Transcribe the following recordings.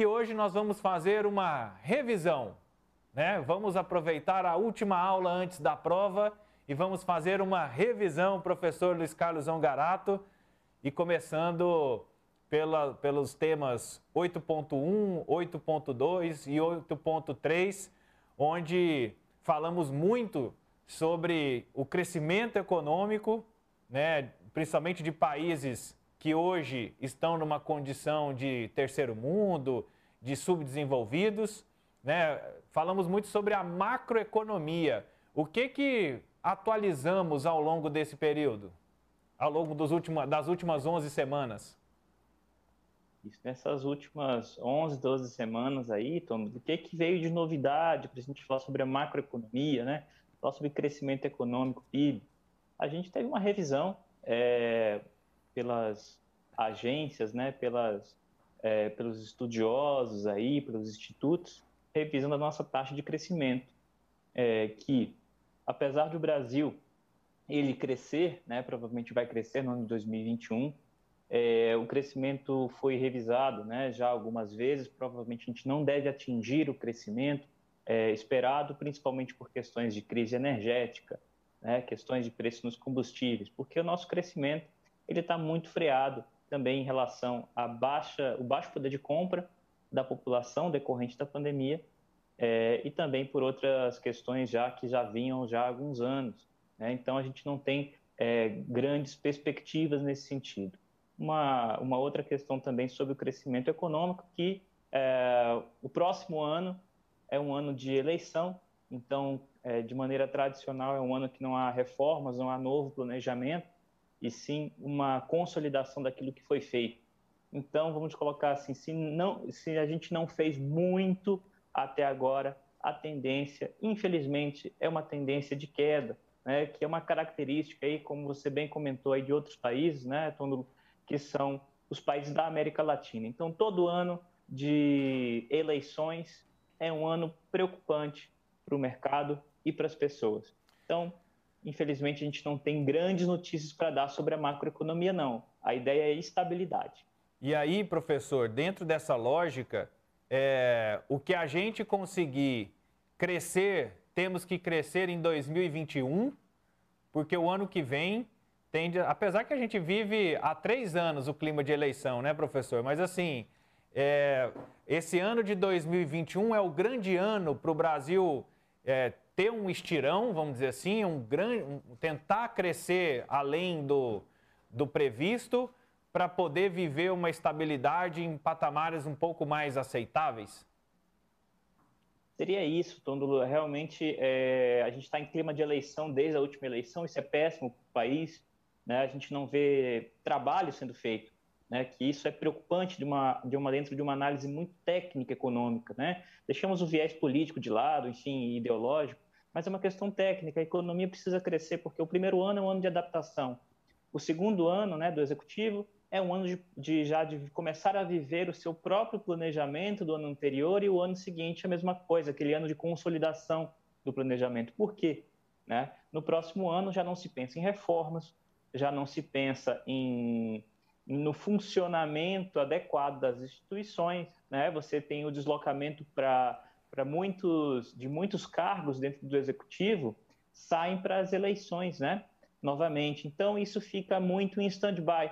e hoje nós vamos fazer uma revisão. Né? Vamos aproveitar a última aula antes da prova e vamos fazer uma revisão, professor Luiz Carlos Ongarato, e começando pela, pelos temas 8.1, 8.2 e 8.3, onde falamos muito sobre o crescimento econômico, né, principalmente de países que hoje estão numa condição de terceiro mundo, de subdesenvolvidos. Né? Falamos muito sobre a macroeconomia. O que, que atualizamos ao longo desse período? Ao longo dos das últimas 11 semanas? Isso, nessas últimas 11, 12 semanas aí, Tom, o que, que veio de novidade para a gente falar sobre a macroeconomia, né? Falar sobre crescimento econômico, PIB. A gente teve uma revisão é, pelas agências, né, pelas, é, pelos estudiosos aí, pelos institutos, revisando a nossa taxa de crescimento, é, que apesar do Brasil ele crescer, né, provavelmente vai crescer no ano de 2021, é, o crescimento foi revisado né, já algumas vezes, provavelmente a gente não deve atingir o crescimento é, esperado, principalmente por questões de crise energética, né, questões de preço nos combustíveis, porque o nosso crescimento ele está muito freado também em relação à baixa, o baixo poder de compra da população decorrente da pandemia é, e também por outras questões já que já vinham já há alguns anos. Né? Então a gente não tem é, grandes perspectivas nesse sentido uma, uma outra questão também sobre o crescimento econômico, que é, o próximo ano é um ano de eleição, então, de maneira tradicional, é um ano que não há reformas, não há novo planejamento, e sim uma consolidação daquilo que foi feito. Então, vamos colocar assim, se, não, se a gente não fez muito até agora, a tendência, infelizmente, é uma tendência de queda, né, que é uma característica aí, como você bem comentou aí de outros países, né, que são os países da América Latina. Então, todo ano de eleições é um ano preocupante para o mercado e para as pessoas. Então, infelizmente, a gente não tem grandes notícias para dar sobre a macroeconomia, não. A ideia é estabilidade. E aí, professor, dentro dessa lógica, é, o que a gente conseguir crescer, temos que crescer em 2021, porque o ano que vem tende, apesar que a gente vive há três anos o clima de eleição, né, professor? Mas assim, é, esse ano de 2021 é o grande ano para o Brasil é, ter um estirão, vamos dizer assim, um grande, um, tentar crescer além do, do previsto para poder viver uma estabilidade em patamares um pouco mais aceitáveis? Seria isso, Tondolo. Realmente, é, a gente está em clima de eleição desde a última eleição, isso é péssimo para o país né, a gente não vê trabalho sendo feito, né, que isso é preocupante de uma, de uma dentro de uma análise muito técnica econômica, né? Deixamos o viés político de lado, enfim, ideológico, mas é uma questão técnica. A economia precisa crescer porque o primeiro ano é um ano de adaptação, o segundo ano, né, do executivo é um ano de, de já de começar a viver o seu próprio planejamento do ano anterior e o ano seguinte a mesma coisa, aquele ano de consolidação do planejamento. Por quê? Né? No próximo ano já não se pensa em reformas, já não se pensa em, no funcionamento adequado das instituições, né? Você tem o deslocamento para para muitos de muitos cargos dentro do executivo saem para as eleições, né? Novamente. Então isso fica muito em stand-by.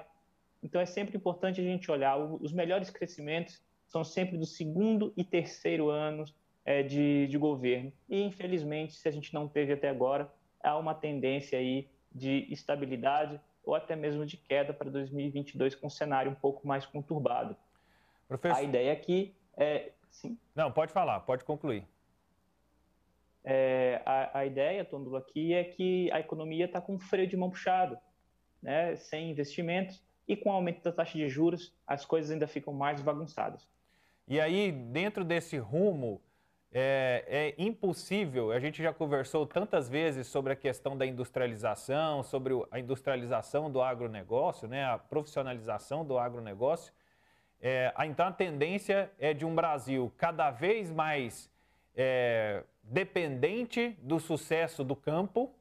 Então é sempre importante a gente olhar os melhores crescimentos são sempre do segundo e terceiro anos é, de, de governo. E infelizmente, se a gente não teve até agora, há uma tendência aí de estabilidade ou até mesmo de queda para 2022 com um cenário um pouco mais conturbado. Professor... A ideia aqui é... Sim? Não, pode falar, pode concluir. É, a, a, ideia, Tôndulo, aqui é que a economia está com freio de mão puxado, né, sem investimentos, e com o aumento da taxa de juros, as coisas ainda ficam mais bagunçadas. E aí, dentro desse rumo é, é, impossível, a gente já conversou tantas vezes sobre a questão da industrialização, sobre a industrialização do agronegócio, né, a profissionalização do agronegócio. É, então a tendência é de um Brasil cada vez mais é, dependente do sucesso do campo,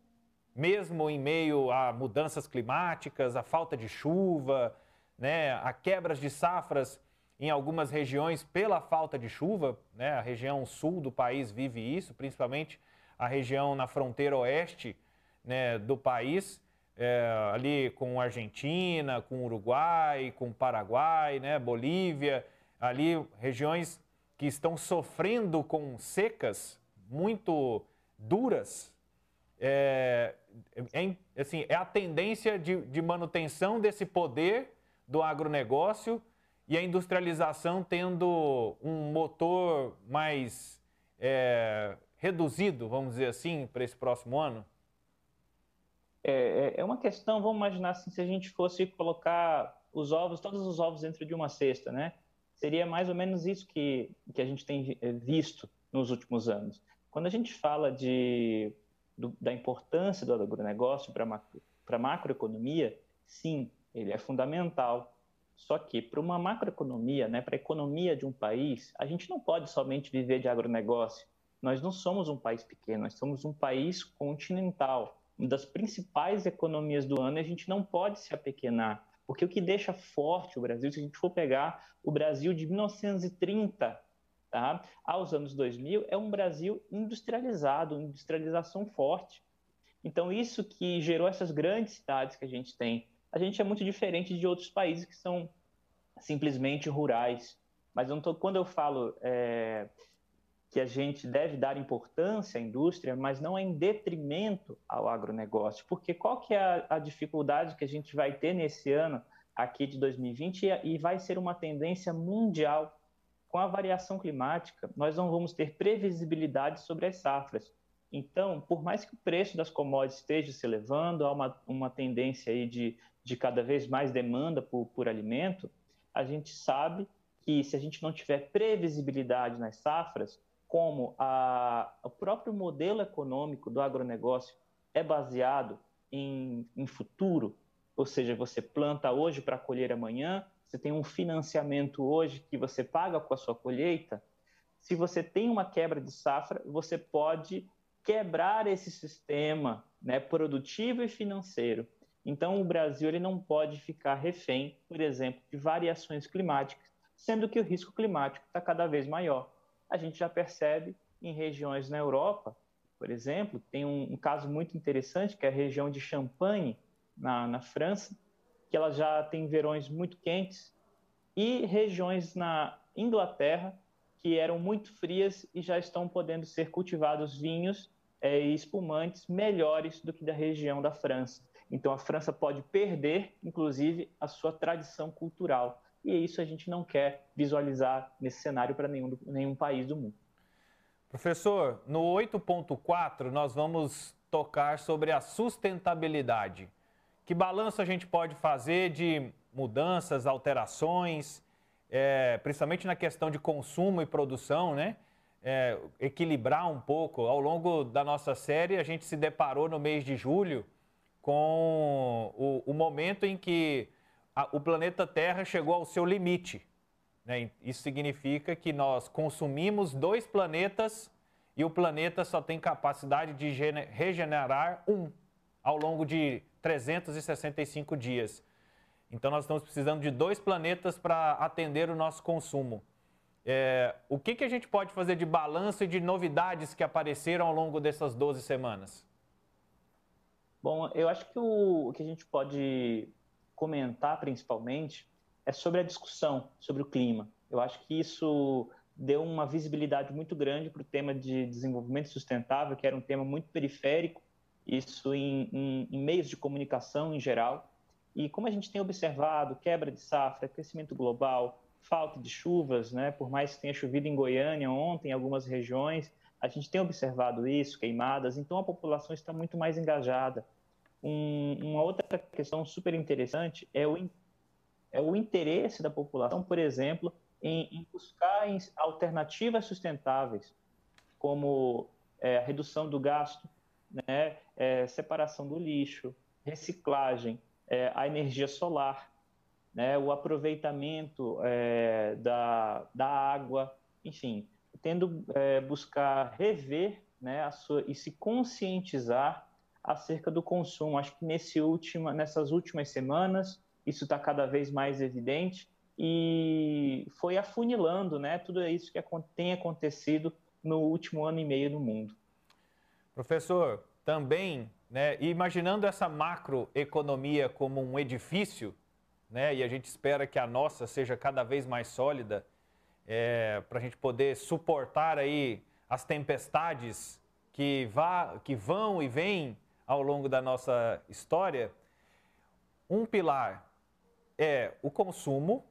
mesmo em meio a mudanças climáticas, a falta de chuva, né, a quebras de safras em algumas regiões pela falta de chuva, né? A região sul do país vive isso, principalmente a região na fronteira oeste né, do país, é, ali com Argentina, com Uruguai, com Paraguai, né, Bolívia, ali regiões que estão sofrendo com secas muito duras. É, é, assim, é a tendência de, de manutenção desse poder do agronegócio e a industrialização tendo um motor mais é, reduzido, vamos dizer assim, para esse próximo ano? É, é, é uma questão, vamos imaginar assim, se a gente fosse colocar os ovos, todos os ovos dentro de uma cesta, né? Seria mais ou menos isso que, que a gente tem é, visto nos últimos anos. Quando a gente fala de, do, da importância do agronegócio para macro, a macroeconomia, sim, ele é fundamental. Só que para uma macroeconomia, né, para a economia de um país, a gente não pode somente viver de agronegócio. Nós não somos um país pequeno, nós somos um país continental. Uma das principais economias do ano, e a gente não pode se apequenar. Porque o que deixa forte o Brasil, se a gente for pegar o Brasil de 1930 tá, aos anos 2000, é um Brasil industrializado, industrialização forte. Então, isso que gerou essas grandes cidades que a gente tem, a gente é muito diferente de outros países que são simplesmente rurais. Mas tô, quando eu falo é, que a gente deve dar importância à indústria, mas não é em detrimento ao agronegócio. Porque qual que é a, a dificuldade que a gente vai ter nesse ano aqui de 2020 e, e vai ser uma tendência mundial com a variação climática, nós não vamos ter previsibilidade sobre as safras. Então, por mais que o preço das commodities esteja se elevando, há uma, uma tendência aí de, de cada vez mais demanda por, por alimento, a gente sabe que se a gente não tiver previsibilidade nas safras, como a, o próprio modelo econômico do agronegócio é baseado em, em futuro, ou seja, você planta hoje para colher amanhã, você tem um financiamento hoje que você paga com a sua colheita. Se você tem uma quebra de safra, você pode quebrar esse sistema né, produtivo e financeiro. Então, o Brasil ele não pode ficar refém, por exemplo, de variações climáticas, sendo que o risco climático está cada vez maior a gente já percebe em regiões na Europa, por exemplo, tem um, um caso muito interessante que é a região de Champagne, na, na França, que ela já tem verões muito quentes, e regiões na Inglaterra que eram muito frias e já estão podendo ser cultivados vinhos é, e espumantes melhores do que da região da França. Então a França pode perder, inclusive, a sua tradição cultural e isso a gente não quer visualizar nesse cenário para nenhum, nenhum país do mundo. Professor, no 8.4 nós vamos tocar sobre a sustentabilidade. Que balanço a gente pode fazer de mudanças, alterações, é, principalmente na questão de consumo e produção, né? É, equilibrar um pouco. Ao longo da nossa série, a gente se deparou no mês de julho com o, o momento em que a, o planeta Terra chegou ao seu limite. Né? Isso significa que nós consumimos dois planetas e o planeta só tem capacidade de regenerar um ao longo de 365 dias. Então nós estamos precisando de dois planetas para atender o nosso consumo. É, o que, que a gente pode fazer de balanço e de novidades que apareceram ao longo dessas 12 semanas? Bom, eu acho que o, o que a gente pode comentar principalmente é sobre a discussão sobre o clima. Eu acho que isso deu uma visibilidade muito grande para o tema de desenvolvimento sustentável, que era um tema muito periférico, isso em, em, em, meios de comunicação em geral. E como a gente tem observado, quebra de safra, crescimento global, falta de chuvas, né? por mais que tenha chovido em Goiânia ontem, em algumas regiões, a gente tem observado isso, queimadas, então a população está muito mais engajada. Um, uma outra questão super interessante é o, é o interesse da população, por exemplo, em, em buscar em alternativas sustentáveis, como é, redução do gasto, né, é, separação do lixo, reciclagem, é, a energia solar, né, o aproveitamento é, da, da água, enfim, tendo é, buscar rever né, a sua, e se conscientizar acerca do consumo. Acho que nesse última, nessas últimas semanas isso está cada vez mais evidente e foi afunilando né, tudo isso que tem acontecido no último ano e meio no mundo. Professor, também, né, imaginando essa macroeconomia como um edifício, né, e a gente espera que a nossa seja cada vez mais sólida, é, para a gente poder suportar aí as tempestades que, vá, que vão e vêm ao longo da nossa história, um pilar é o consumo,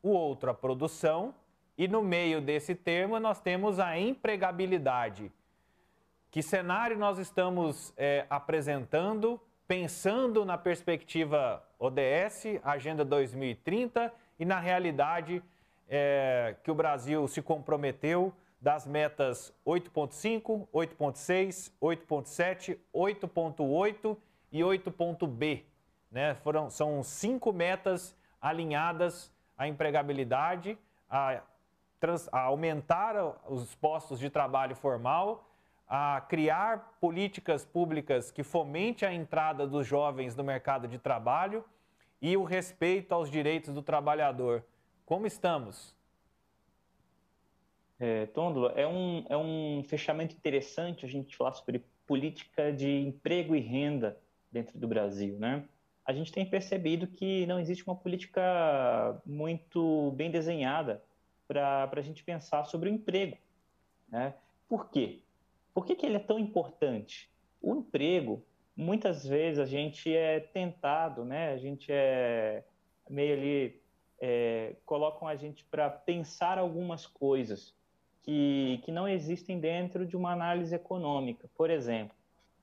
o outro a produção, e no meio desse termo nós temos a empregabilidade. Que cenário nós estamos é, apresentando, pensando na perspectiva ODS, Agenda 2030, e na realidade é, que o Brasil se comprometeu das metas 8.5, 8.6, 8.7, 8.8 e 8.b. Né? Foram, são cinco metas alinhadas à empregabilidade, a, trans, a aumentar os postos de trabalho formal, a criar políticas públicas que fomente a entrada dos jovens no mercado de trabalho e o respeito aos direitos do trabalhador. Como estamos? É, é um, é um fechamento interessante a gente falar sobre política de emprego e renda dentro do Brasil, né? A gente tem percebido que não existe uma política muito bem desenhada para a gente pensar sobre o emprego, né? Por quê? Por que, que ele é tão importante? O emprego, muitas vezes a gente é tentado, né? A gente é meio ali, é, colocam a gente para pensar algumas coisas, que, que não existem dentro de uma análise econômica. Por exemplo,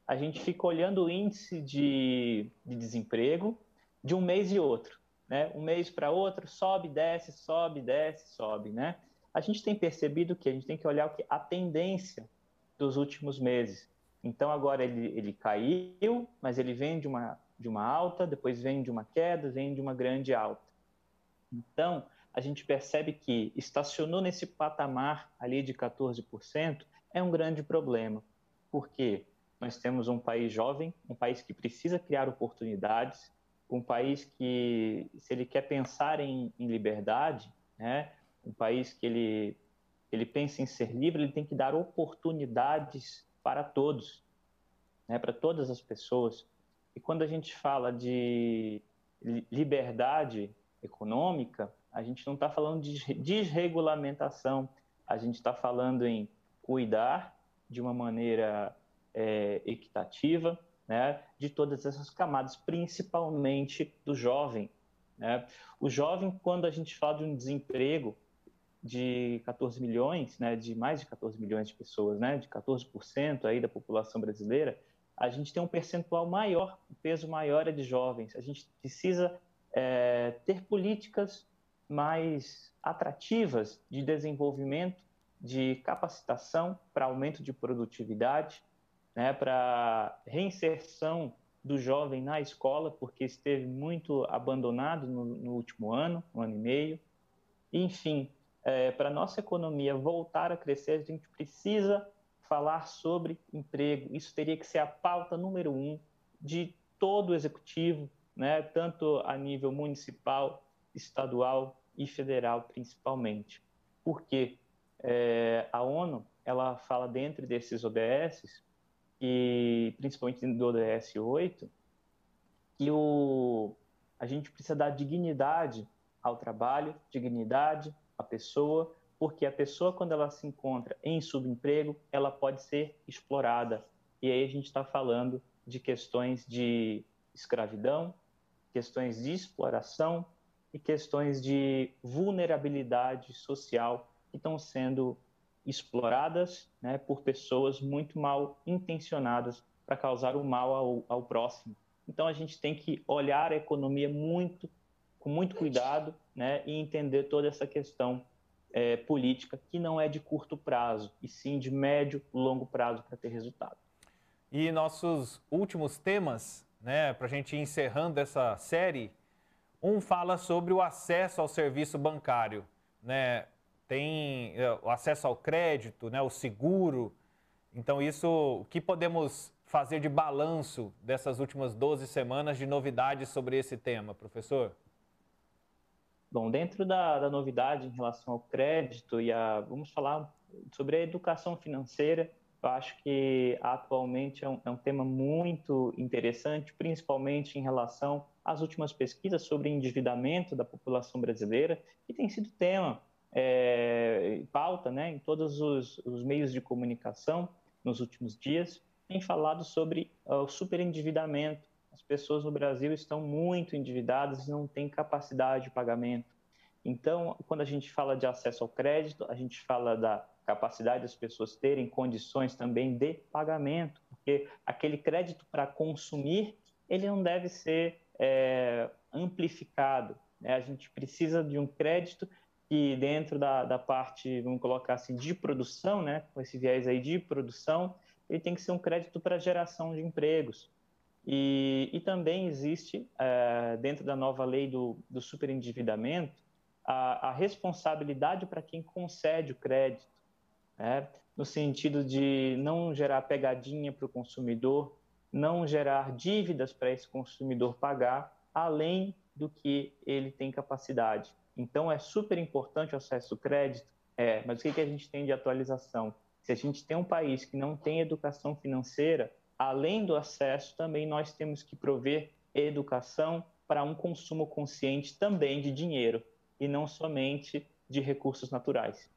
a gente fica olhando o índice de, de desemprego de um mês e outro. Né? Um mês para outro, sobe, desce, sobe, desce, sobe. Né? A gente tem percebido que a gente tem que olhar o que, a tendência dos últimos meses. Então, agora ele, ele caiu, mas ele vem de uma, de uma alta, depois vem de uma queda, vem de uma grande alta. Então, a gente percebe que estacionou nesse patamar ali de 14% é um grande problema. Por quê? Nós temos um país jovem, um país que precisa criar oportunidades, um país que, se ele quer pensar em, em liberdade, né, um país que ele, ele pensa em ser livre, ele tem que dar oportunidades para todos, né, para todas as pessoas. E quando a gente fala de liberdade econômica, a gente não está falando de desregulamentação, a gente está falando em cuidar de uma maneira é, equitativa né, de todas essas camadas, principalmente do jovem. Né? O jovem, quando a gente fala de um desemprego de 14 milhões, né, de mais de 14 milhões de pessoas, né, de 14% aí da população brasileira, a gente tem um percentual maior, um peso maior é de jovens. A gente precisa é, ter políticas mais atrativas de desenvolvimento, de capacitação para aumento de produtividade, né, para reinserção do jovem na escola, porque esteve muito abandonado no, no último ano, um ano e meio. Enfim, é, para nossa economia voltar a crescer, a gente precisa falar sobre emprego. Isso teria que ser a pauta número um de todo o executivo, né, tanto a nível municipal, estadual e federal principalmente. Porque é, a ONU ela fala dentro desses ODSs, e principalmente do ODS 8, que o, a gente precisa dar dignidade ao trabalho, dignidade à pessoa, porque a pessoa, quando ela se encontra em subemprego, ela pode ser explorada. E aí a gente está falando de questões de escravidão, questões de exploração, e questões de vulnerabilidade social que estão sendo exploradas né, por pessoas muito mal intencionadas para causar o mal ao, ao, próximo. Então a gente tem que olhar a economia muito, com muito cuidado né, e entender toda essa questão é, política que não é de curto prazo, e sim de médio, longo prazo para ter resultado. E nossos últimos temas, né, para a gente ir encerrando essa série, um fala sobre o acesso ao serviço bancário, né? Tem é, o acesso ao crédito, né? O seguro. Então, isso, o que podemos fazer de balanço dessas últimas 12 semanas de novidades sobre esse tema, professor? Bom, dentro da, da novidade em relação ao crédito e a, vamos falar sobre a educação financeira, eu acho que atualmente é um, é um, tema muito interessante, principalmente em relação às últimas pesquisas sobre endividamento da população brasileira, que tem sido tema, é, pauta né, em todos os, os, meios de comunicação nos últimos dias, tem falado sobre uh, o superendividamento. As pessoas no Brasil estão muito endividadas e não têm capacidade de pagamento. Então, quando a gente fala de acesso ao crédito, a gente fala da capacidade das pessoas terem condições também de pagamento, porque aquele crédito para consumir, ele não deve ser é, amplificado. Né? A gente precisa de um crédito que dentro da, da parte, vamos colocar assim, de produção, né? com esse viés aí de produção, ele tem que ser um crédito para geração de empregos. E, e também existe, é, dentro da nova lei do, do superendividamento, a, a responsabilidade para quem concede o crédito né? no sentido de não gerar pegadinha para o consumidor, não gerar dívidas para esse consumidor pagar, além do que ele tem capacidade. Então, é super importante o acesso ao crédito, é, mas o que, que a gente tem de atualização? Se a gente tem um país que não tem educação financeira, além do acesso, também nós temos que prover educação para um consumo consciente também de dinheiro e não somente de recursos naturais.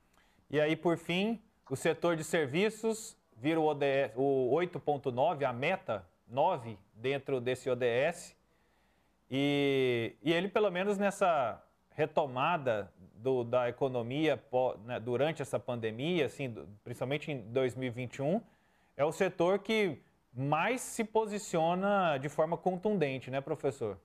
E aí, por fim, o setor de serviços vira o, o 8.9, a meta 9 dentro desse ODS. E, e ele, pelo menos nessa retomada do, da economia né, durante essa pandemia, assim, principalmente em 2021, é o setor que mais se posiciona de forma contundente, né, professor?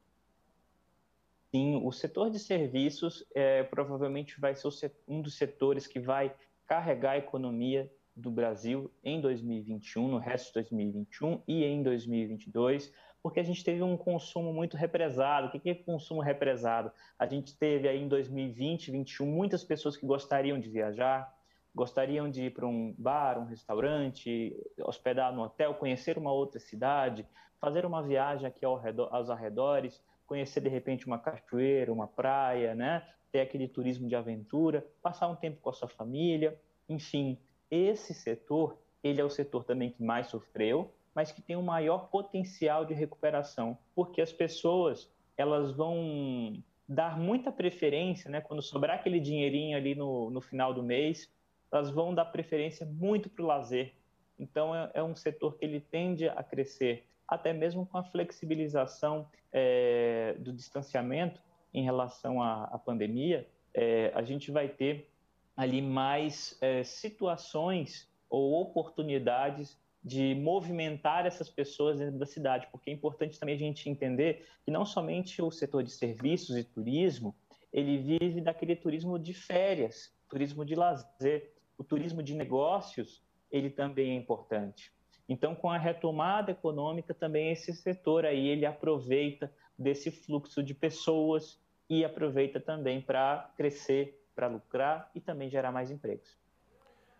Sim, o setor de serviços é, provavelmente vai ser um dos setores que vai carregar a economia do Brasil em 2021, no resto de 2021 e em 2022, porque a gente teve um consumo muito represado. O que é consumo represado? A gente teve aí em 2020, 2021, muitas pessoas que gostariam de viajar, gostariam de ir para um bar, um restaurante, hospedar no hotel, conhecer uma outra cidade, fazer uma viagem aqui ao redor, aos arredores, conhecer de repente uma cachoeira, uma praia, né? Ter aquele turismo de aventura, passar um tempo com a sua família, enfim, esse setor, ele é o setor também que mais sofreu, mas que tem o um maior potencial de recuperação, porque as pessoas, elas vão dar muita preferência, né, quando sobrar aquele dinheirinho ali no, no final do mês, elas vão dar preferência muito para o lazer. Então, é, é, um setor que ele tende a crescer, até mesmo com a flexibilização é, do distanciamento, em relação à, à pandemia, é, a gente vai ter ali mais é, situações ou oportunidades de movimentar essas pessoas dentro da cidade, porque é importante também a gente entender que não somente o setor de serviços e turismo, ele vive daquele turismo de férias, turismo de lazer, o turismo de negócios, ele também é importante. Então, com a retomada econômica, também esse setor aí ele aproveita desse fluxo de pessoas e aproveita também para crescer, para lucrar e também gerar mais empregos.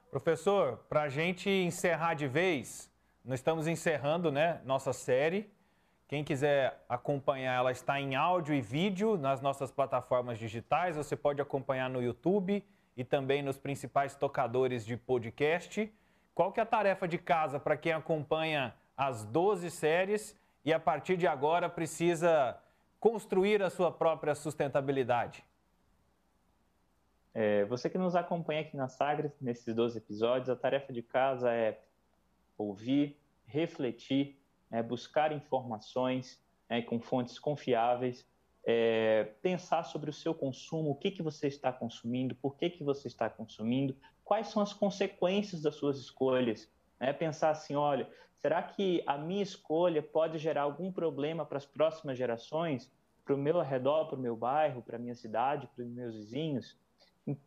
Professor, para a gente encerrar de vez, nós estamos encerrando né, nossa série. Quem quiser acompanhar, ela está em áudio e vídeo nas nossas plataformas digitais. Você pode acompanhar no YouTube e também nos principais tocadores de podcast. Qual que é a tarefa de casa para quem acompanha as 12 séries e a partir de agora precisa construir a sua própria sustentabilidade? É, você que nos acompanha aqui na Sagres, nesses 12 episódios, a tarefa de casa é ouvir, refletir, é, buscar informações é, com fontes confiáveis, é, pensar sobre o seu consumo, o que, que você está consumindo, por que, que você está consumindo, quais são as consequências das suas escolhas. É, pensar assim, olha, será que a minha escolha pode gerar algum problema para as próximas gerações, para o meu arredor, para o meu bairro, para a minha cidade, para os meus vizinhos?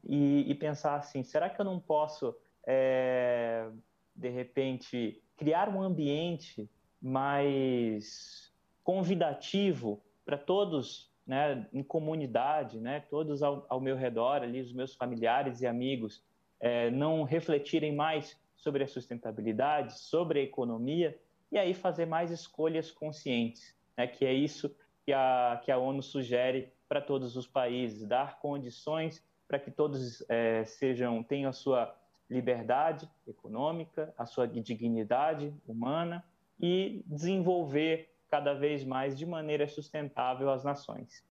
E, e, pensar assim, será que eu não posso, é, de repente, criar um ambiente mais convidativo para todos, né, em comunidade, né, todos ao, ao, meu redor, ali, os meus familiares e amigos, é, não refletirem mais sobre a sustentabilidade, sobre a economia, e aí fazer mais escolhas conscientes, né, que é isso que a, que a ONU sugere para todos os países, dar condições para que todos é, sejam tenham a sua liberdade econômica, a sua dignidade humana e desenvolver cada vez mais de maneira sustentável as nações.